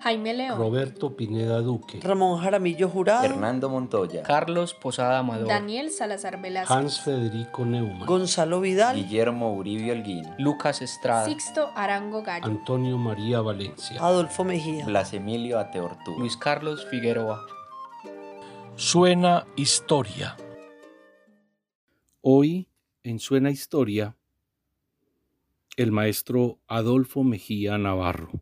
Jaime León, Roberto Pineda Duque, Ramón Jaramillo Jurado, Hernando Montoya, Carlos Posada Amador, Daniel Salazar Velázquez, Hans Federico Neumann, Gonzalo Vidal, Guillermo Uribe Holguín, Lucas Estrada, Sixto Arango Gallo, Antonio María Valencia. Adolfo Mejía, Blas Emilio Ateortú, Luis Carlos Figueroa. Suena Historia. Hoy, en Suena Historia, el maestro Adolfo Mejía Navarro.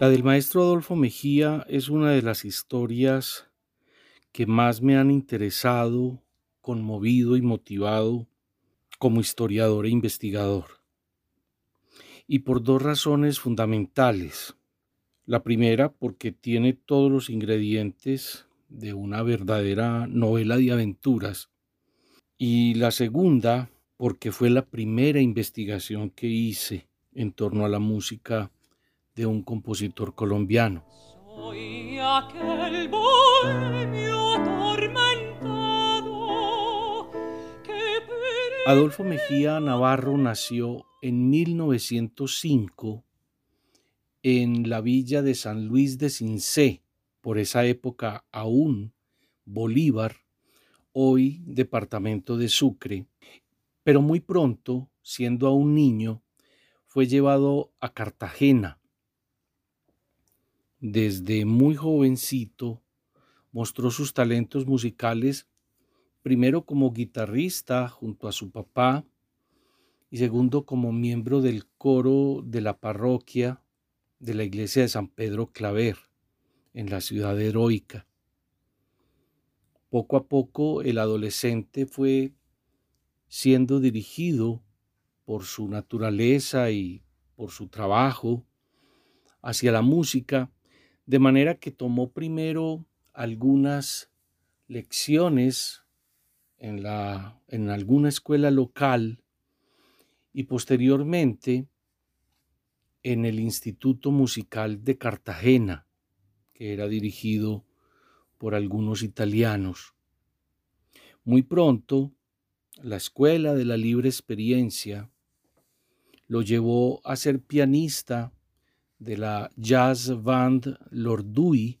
La del maestro Adolfo Mejía es una de las historias que más me han interesado, conmovido y motivado como historiador e investigador. Y por dos razones fundamentales. La primera, porque tiene todos los ingredientes de una verdadera novela de aventuras. Y la segunda, porque fue la primera investigación que hice en torno a la música de un compositor colombiano. Soy aquel Adolfo Mejía Navarro nació en 1905 en la villa de San Luis de Cincé, por esa época aún Bolívar, hoy departamento de Sucre, pero muy pronto, siendo aún niño, fue llevado a Cartagena. Desde muy jovencito mostró sus talentos musicales primero como guitarrista junto a su papá y segundo como miembro del coro de la parroquia de la iglesia de San Pedro Claver en la ciudad heroica. Poco a poco el adolescente fue siendo dirigido por su naturaleza y por su trabajo hacia la música, de manera que tomó primero algunas lecciones en, la, en alguna escuela local y posteriormente en el Instituto Musical de Cartagena, que era dirigido por algunos italianos. Muy pronto, la Escuela de la Libre Experiencia lo llevó a ser pianista de la Jazz Band Lordui,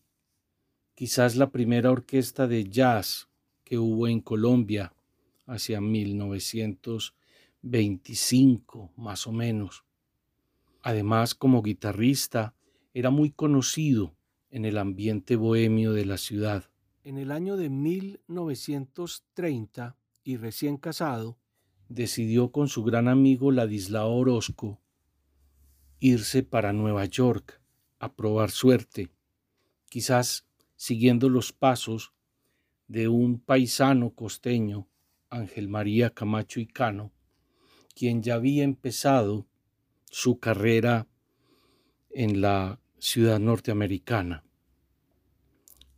quizás la primera orquesta de jazz que hubo en Colombia hacia 1925 más o menos. Además, como guitarrista, era muy conocido en el ambiente bohemio de la ciudad. En el año de 1930, y recién casado, decidió con su gran amigo Ladislao Orozco irse para Nueva York a probar suerte, quizás siguiendo los pasos de un paisano costeño, Ángel María Camacho y Cano, quien ya había empezado su carrera en la ciudad norteamericana.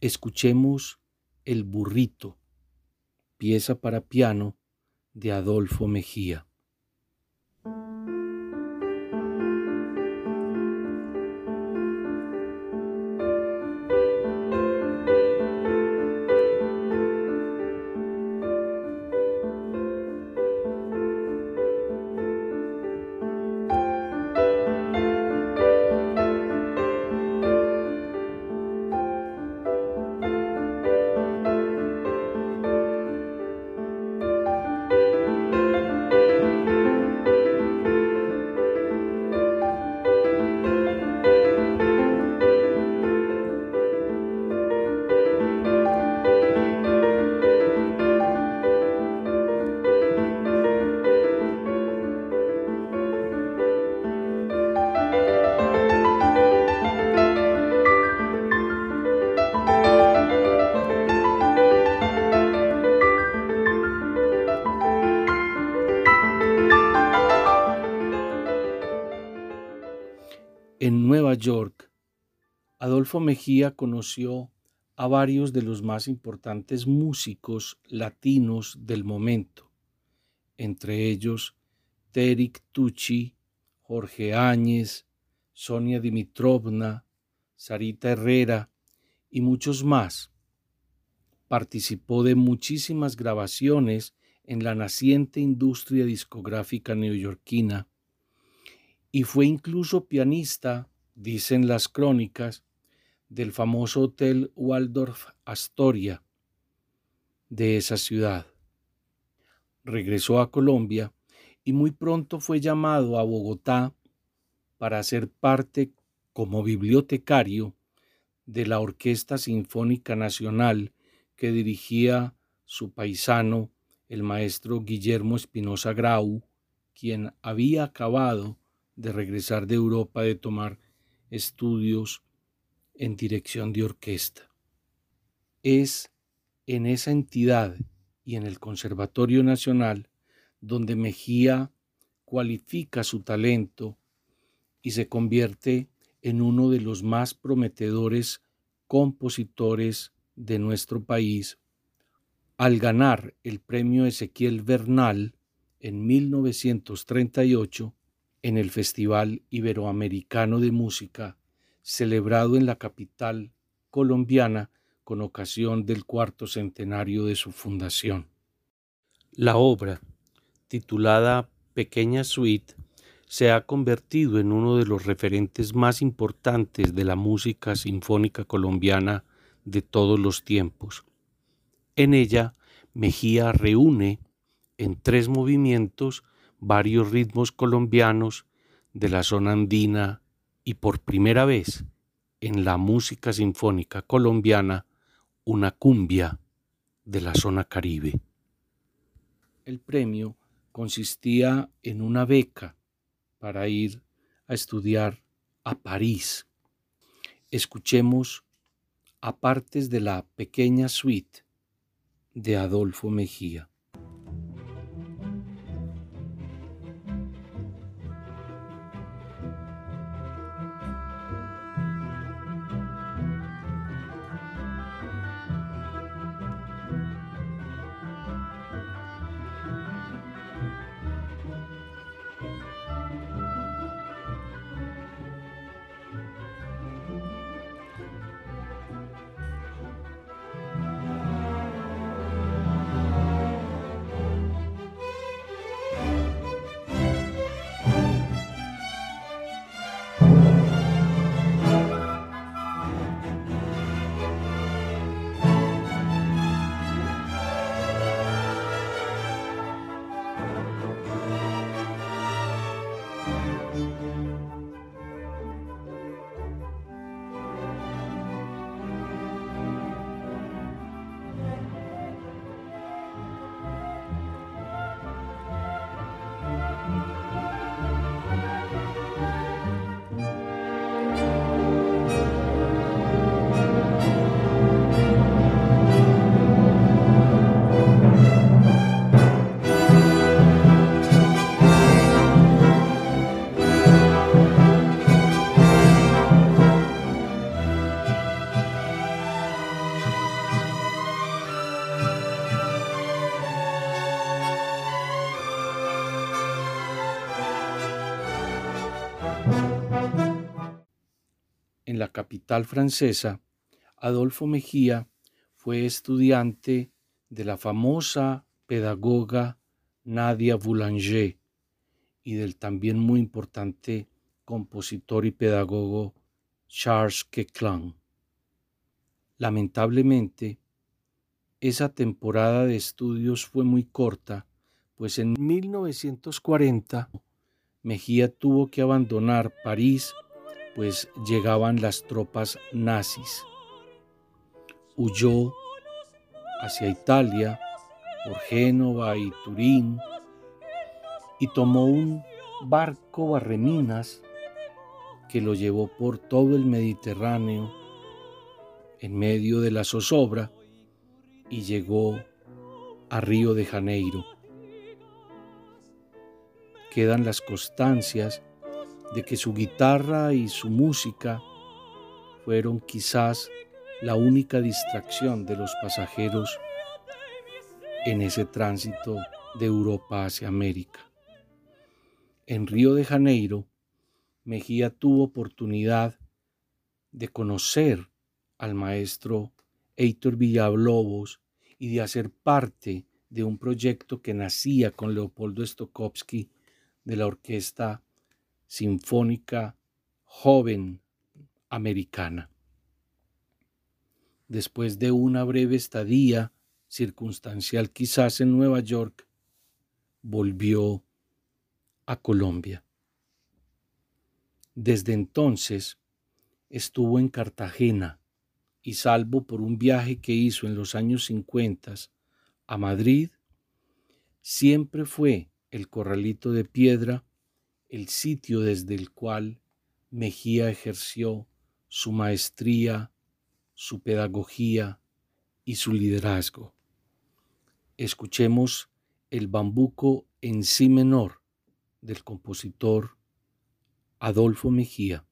Escuchemos El burrito, pieza para piano de Adolfo Mejía. Adolfo Mejía conoció a varios de los más importantes músicos latinos del momento, entre ellos Terik Tucci, Jorge Áñez, Sonia Dimitrovna, Sarita Herrera y muchos más, participó de muchísimas grabaciones en la naciente industria discográfica neoyorquina y fue incluso pianista, dicen las crónicas, del famoso Hotel Waldorf Astoria de esa ciudad. Regresó a Colombia y muy pronto fue llamado a Bogotá para ser parte como bibliotecario de la Orquesta Sinfónica Nacional que dirigía su paisano, el maestro Guillermo Espinosa Grau, quien había acabado de regresar de Europa de tomar estudios en dirección de orquesta. Es en esa entidad y en el Conservatorio Nacional donde Mejía cualifica su talento y se convierte en uno de los más prometedores compositores de nuestro país al ganar el premio Ezequiel Bernal en 1938 en el Festival Iberoamericano de Música celebrado en la capital colombiana con ocasión del cuarto centenario de su fundación. La obra, titulada Pequeña Suite, se ha convertido en uno de los referentes más importantes de la música sinfónica colombiana de todos los tiempos. En ella, Mejía reúne en tres movimientos varios ritmos colombianos de la zona andina y por primera vez en la música sinfónica colombiana una cumbia de la zona caribe. El premio consistía en una beca para ir a estudiar a París. Escuchemos a partes de la pequeña suite de Adolfo Mejía. Capital francesa, Adolfo Mejía fue estudiante de la famosa pedagoga Nadia Boulanger y del también muy importante compositor y pedagogo Charles Queclan. Lamentablemente, esa temporada de estudios fue muy corta, pues en 1940 Mejía tuvo que abandonar París pues llegaban las tropas nazis. Huyó hacia Italia por Génova y Turín y tomó un barco barreminas que lo llevó por todo el Mediterráneo en medio de la zozobra y llegó a Río de Janeiro. Quedan las constancias de que su guitarra y su música fueron quizás la única distracción de los pasajeros en ese tránsito de Europa hacia América. En Río de Janeiro, Mejía tuvo oportunidad de conocer al maestro Heitor Villalobos y de hacer parte de un proyecto que nacía con Leopoldo Stokowski de la Orquesta Sinfónica Joven Americana. Después de una breve estadía, circunstancial quizás en Nueva York, volvió a Colombia. Desde entonces estuvo en Cartagena y salvo por un viaje que hizo en los años 50 a Madrid, siempre fue el Corralito de Piedra el sitio desde el cual Mejía ejerció su maestría, su pedagogía y su liderazgo. Escuchemos el bambuco en sí menor del compositor Adolfo Mejía.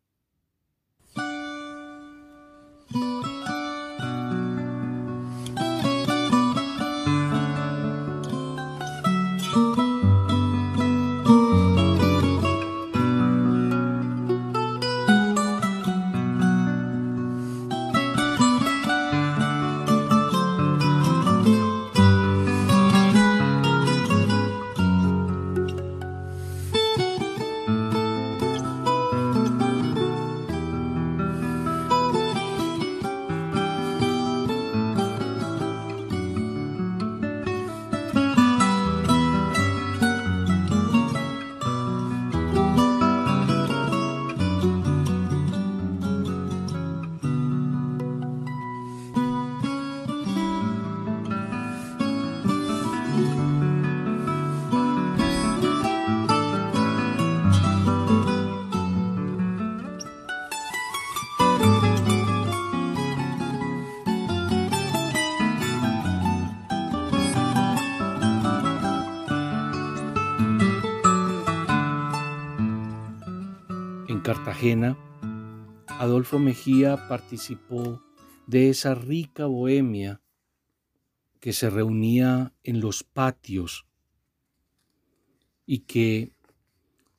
Adolfo Mejía participó de esa rica bohemia que se reunía en los patios y que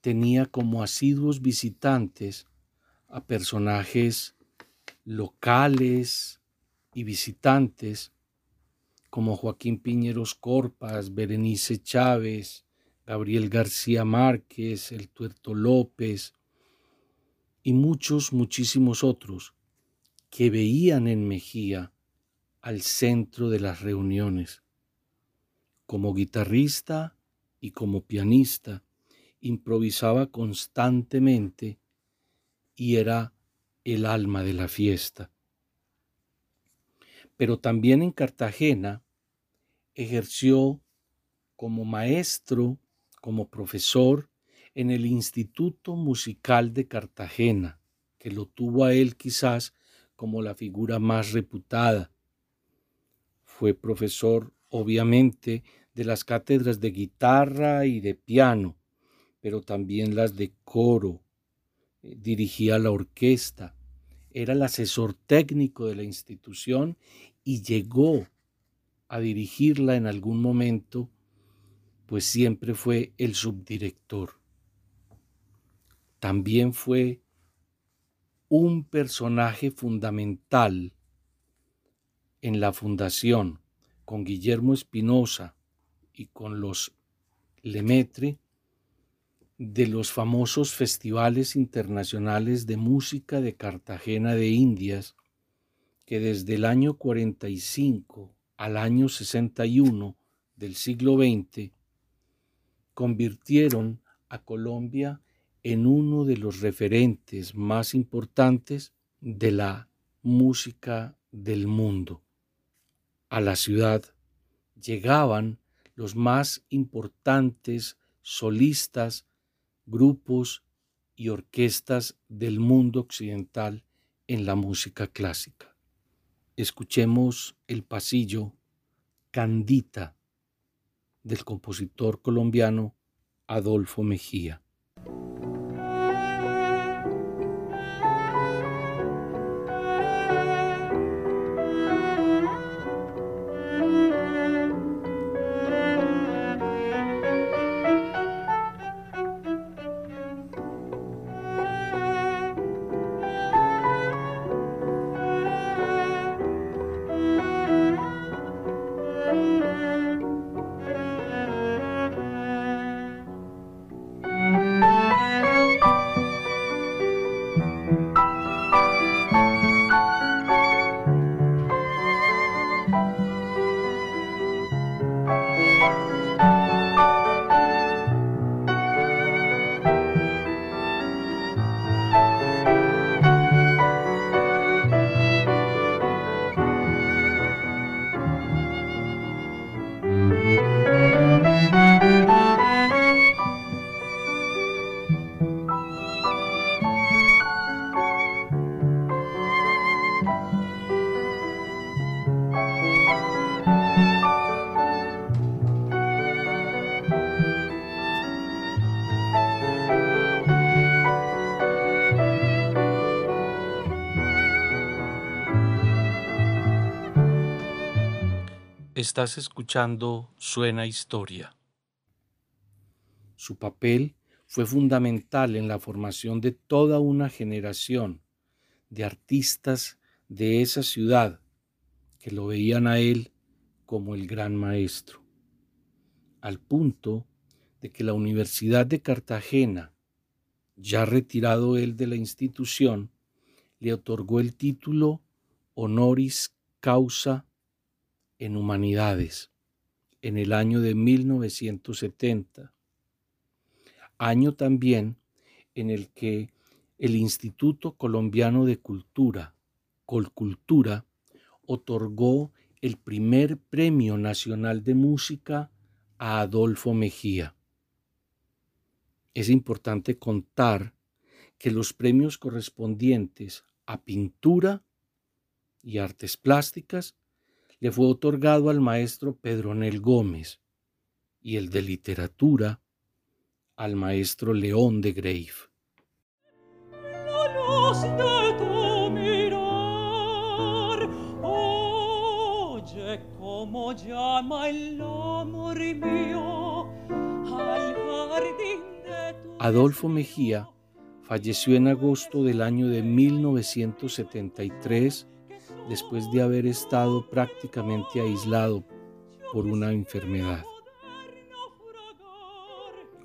tenía como asiduos visitantes a personajes locales y visitantes como Joaquín Piñeros Corpas, Berenice Chávez, Gabriel García Márquez, El Tuerto López y muchos, muchísimos otros que veían en Mejía al centro de las reuniones. Como guitarrista y como pianista, improvisaba constantemente y era el alma de la fiesta. Pero también en Cartagena ejerció como maestro, como profesor en el Instituto Musical de Cartagena, que lo tuvo a él quizás como la figura más reputada. Fue profesor, obviamente, de las cátedras de guitarra y de piano, pero también las de coro. Dirigía la orquesta, era el asesor técnico de la institución y llegó a dirigirla en algún momento, pues siempre fue el subdirector. También fue un personaje fundamental en la fundación con Guillermo Espinosa y con los Lemaitre de los famosos festivales internacionales de música de Cartagena de Indias que desde el año 45 al año 61 del siglo XX convirtieron a Colombia en uno de los referentes más importantes de la música del mundo. A la ciudad llegaban los más importantes solistas, grupos y orquestas del mundo occidental en la música clásica. Escuchemos el pasillo Candita del compositor colombiano Adolfo Mejía. Estás escuchando Suena Historia. Su papel fue fundamental en la formación de toda una generación de artistas de esa ciudad que lo veían a él como el gran maestro, al punto de que la Universidad de Cartagena, ya retirado él de la institución, le otorgó el título honoris causa en humanidades en el año de 1970, año también en el que el Instituto Colombiano de Cultura, Colcultura, otorgó el primer Premio Nacional de Música a Adolfo Mejía. Es importante contar que los premios correspondientes a pintura y artes plásticas le fue otorgado al maestro Pedronel Gómez y el de literatura al maestro León de Grave. La luz de tu mirar, oye cómo llama el amor mío al jardín de tu Adolfo Mejía falleció en agosto del año de 1973 después de haber estado prácticamente aislado por una enfermedad.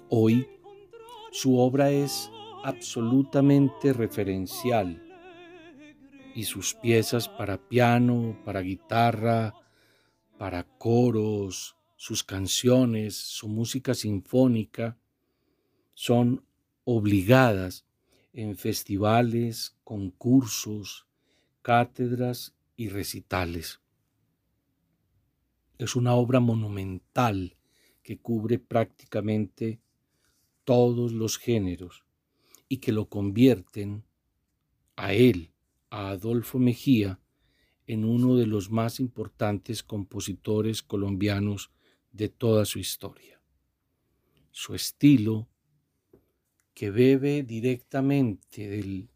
Hoy su obra es absolutamente referencial y sus piezas para piano, para guitarra, para coros, sus canciones, su música sinfónica son obligadas en festivales, concursos, cátedras y recitales. Es una obra monumental que cubre prácticamente todos los géneros y que lo convierten a él, a Adolfo Mejía, en uno de los más importantes compositores colombianos de toda su historia. Su estilo, que bebe directamente del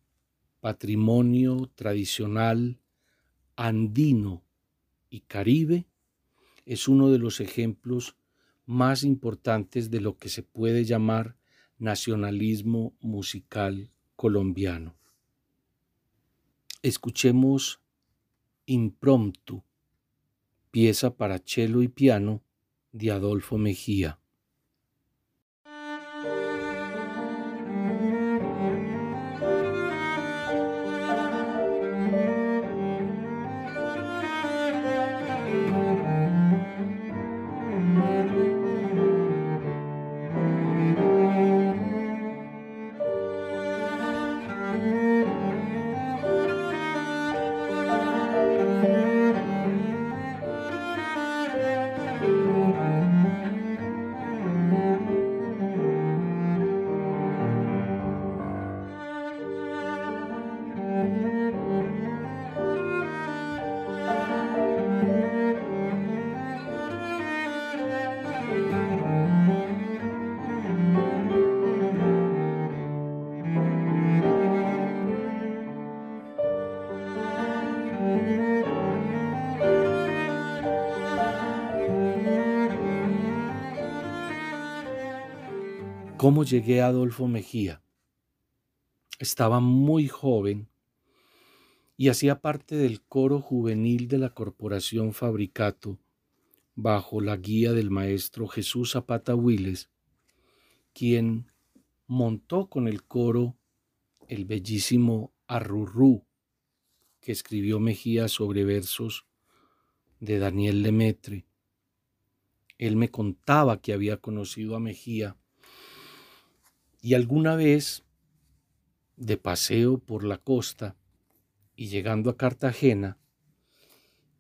patrimonio tradicional andino y caribe, es uno de los ejemplos más importantes de lo que se puede llamar nacionalismo musical colombiano. Escuchemos Impromptu, pieza para cello y piano de Adolfo Mejía. ¿Cómo llegué a Adolfo Mejía? Estaba muy joven y hacía parte del coro juvenil de la Corporación Fabricato bajo la guía del maestro Jesús Zapata Willes, quien montó con el coro el bellísimo Arrurú que escribió Mejía sobre versos de Daniel Lemetre. Él me contaba que había conocido a Mejía y alguna vez, de paseo por la costa y llegando a Cartagena,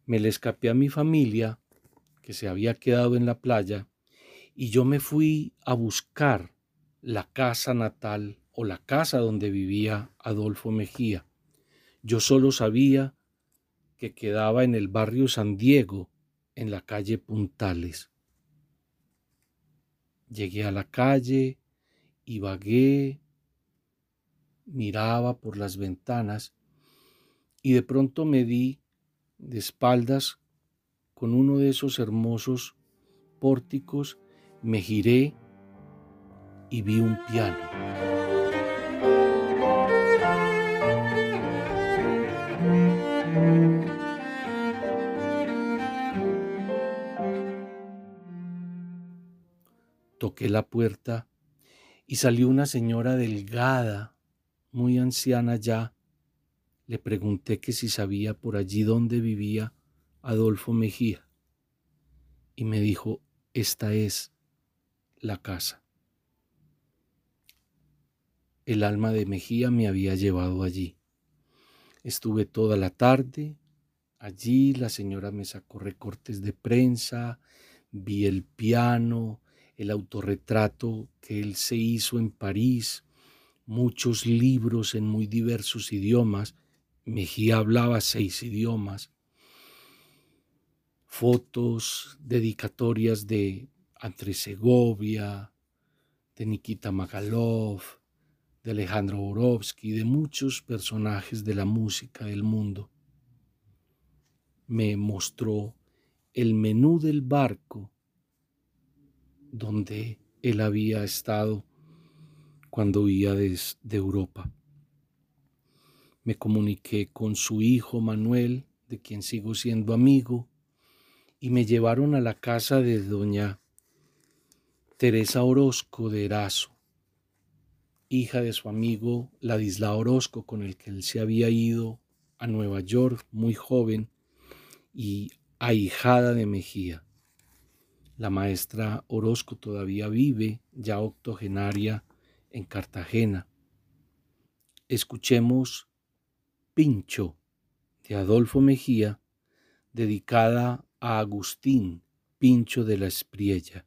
me le escapé a mi familia, que se había quedado en la playa, y yo me fui a buscar la casa natal o la casa donde vivía Adolfo Mejía. Yo solo sabía que quedaba en el barrio San Diego, en la calle Puntales. Llegué a la calle, y vagué, miraba por las ventanas y de pronto me di de espaldas con uno de esos hermosos pórticos, me giré y vi un piano. Toqué la puerta y salió una señora delgada, muy anciana ya. Le pregunté que si sabía por allí dónde vivía Adolfo Mejía y me dijo, esta es la casa. El alma de Mejía me había llevado allí. Estuve toda la tarde allí, la señora me sacó recortes de prensa, vi el piano, el autorretrato que él se hizo en París, muchos libros en muy diversos idiomas. Mejía hablaba seis idiomas. Fotos, dedicatorias de Andrés Segovia, de Nikita Magalov, de Alejandro Borovsky, de muchos personajes de la música del mundo. Me mostró el menú del barco donde él había estado cuando huía de, Europa. Me comuniqué con su hijo Manuel, de quien sigo siendo amigo, y me llevaron a la casa de doña Teresa Orozco de Erazo, hija de su amigo Ladislao Orozco, con el que él se había ido a Nueva York muy joven y ahijada de Mejía. La maestra Orozco todavía vive, ya octogenaria, en Cartagena. Escuchemos Pincho de Adolfo Mejía, dedicada a Agustín Pincho de la Espriella.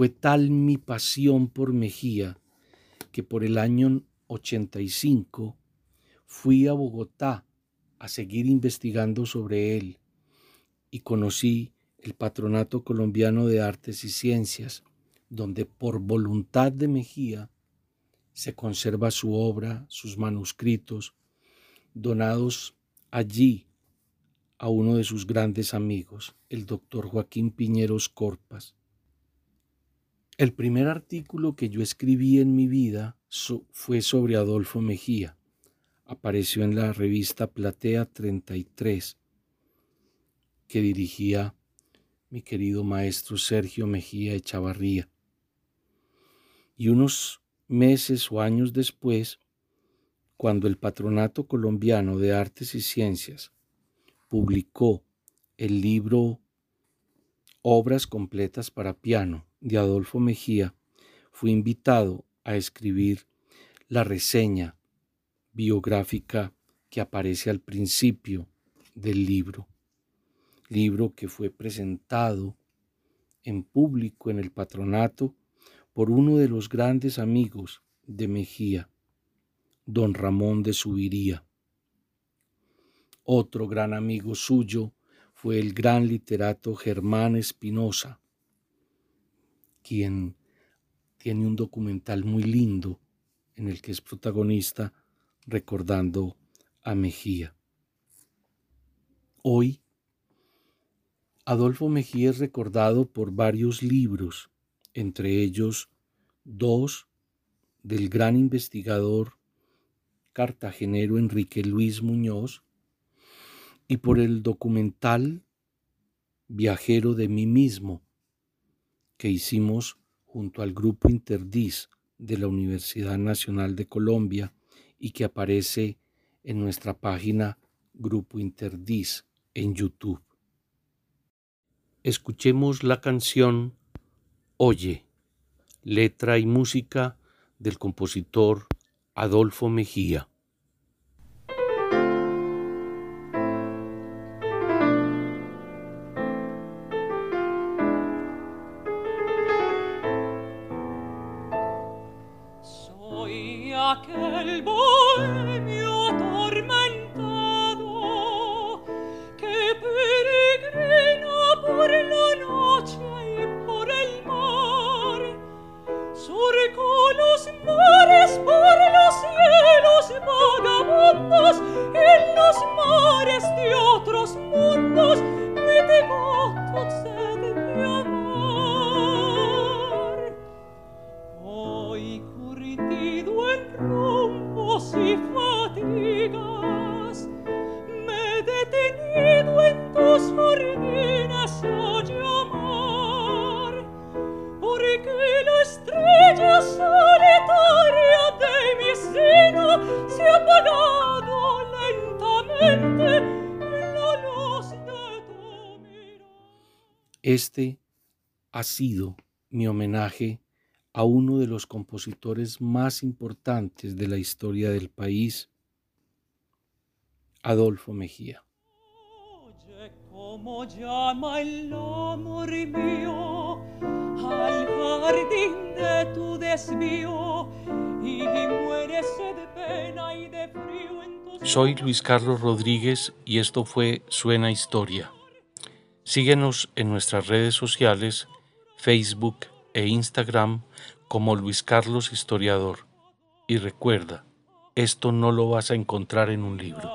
Fue tal mi pasión por Mejía que por el año 85 fui a Bogotá a seguir investigando sobre él y conocí el Patronato Colombiano de Artes y Ciencias, donde por voluntad de Mejía se conserva su obra, sus manuscritos, donados allí a uno de sus grandes amigos, el doctor Joaquín Piñeros Corpas. El primer artículo que yo escribí en mi vida fue sobre Adolfo Mejía. Apareció en la revista Platea 33, que dirigía mi querido maestro Sergio Mejía Echavarría. Y unos meses o años después, cuando el Patronato Colombiano de Artes y Ciencias publicó el libro Obras completas para piano de Adolfo Mejía, fui invitado a escribir la reseña biográfica que aparece al principio del libro, libro que fue presentado en público en el patronato por uno de los grandes amigos de Mejía, don Ramón de Subiría. Otro gran amigo suyo fue el gran literato Germán Espinosa, quien tiene un documental muy lindo en el que es protagonista recordando a Mejía. Hoy, Adolfo Mejía es recordado por varios libros, entre ellos dos del gran investigador cartagenero Enrique Luis Muñoz y por el documental Viajero de mí mismo que hicimos junto al Grupo Interdis de la Universidad Nacional de Colombia y que aparece en nuestra página Grupo Interdis en YouTube. Escuchemos la canción Oye, letra y música del compositor Adolfo Mejía. Soy Este ha sido mi homenaje a uno de los compositores más importantes de la historia del país, Adolfo Mejía. Oye cómo llama el amor mío al jardín de tu desvío y muérese de pena y de frío en tus Soy Luis Carlos Rodríguez y esto fue Suena Historia. Síguenos en nuestras redes sociales, Facebook e Instagram como Luis Carlos Historiador. Y recuerda, esto no lo vas a encontrar en un libro.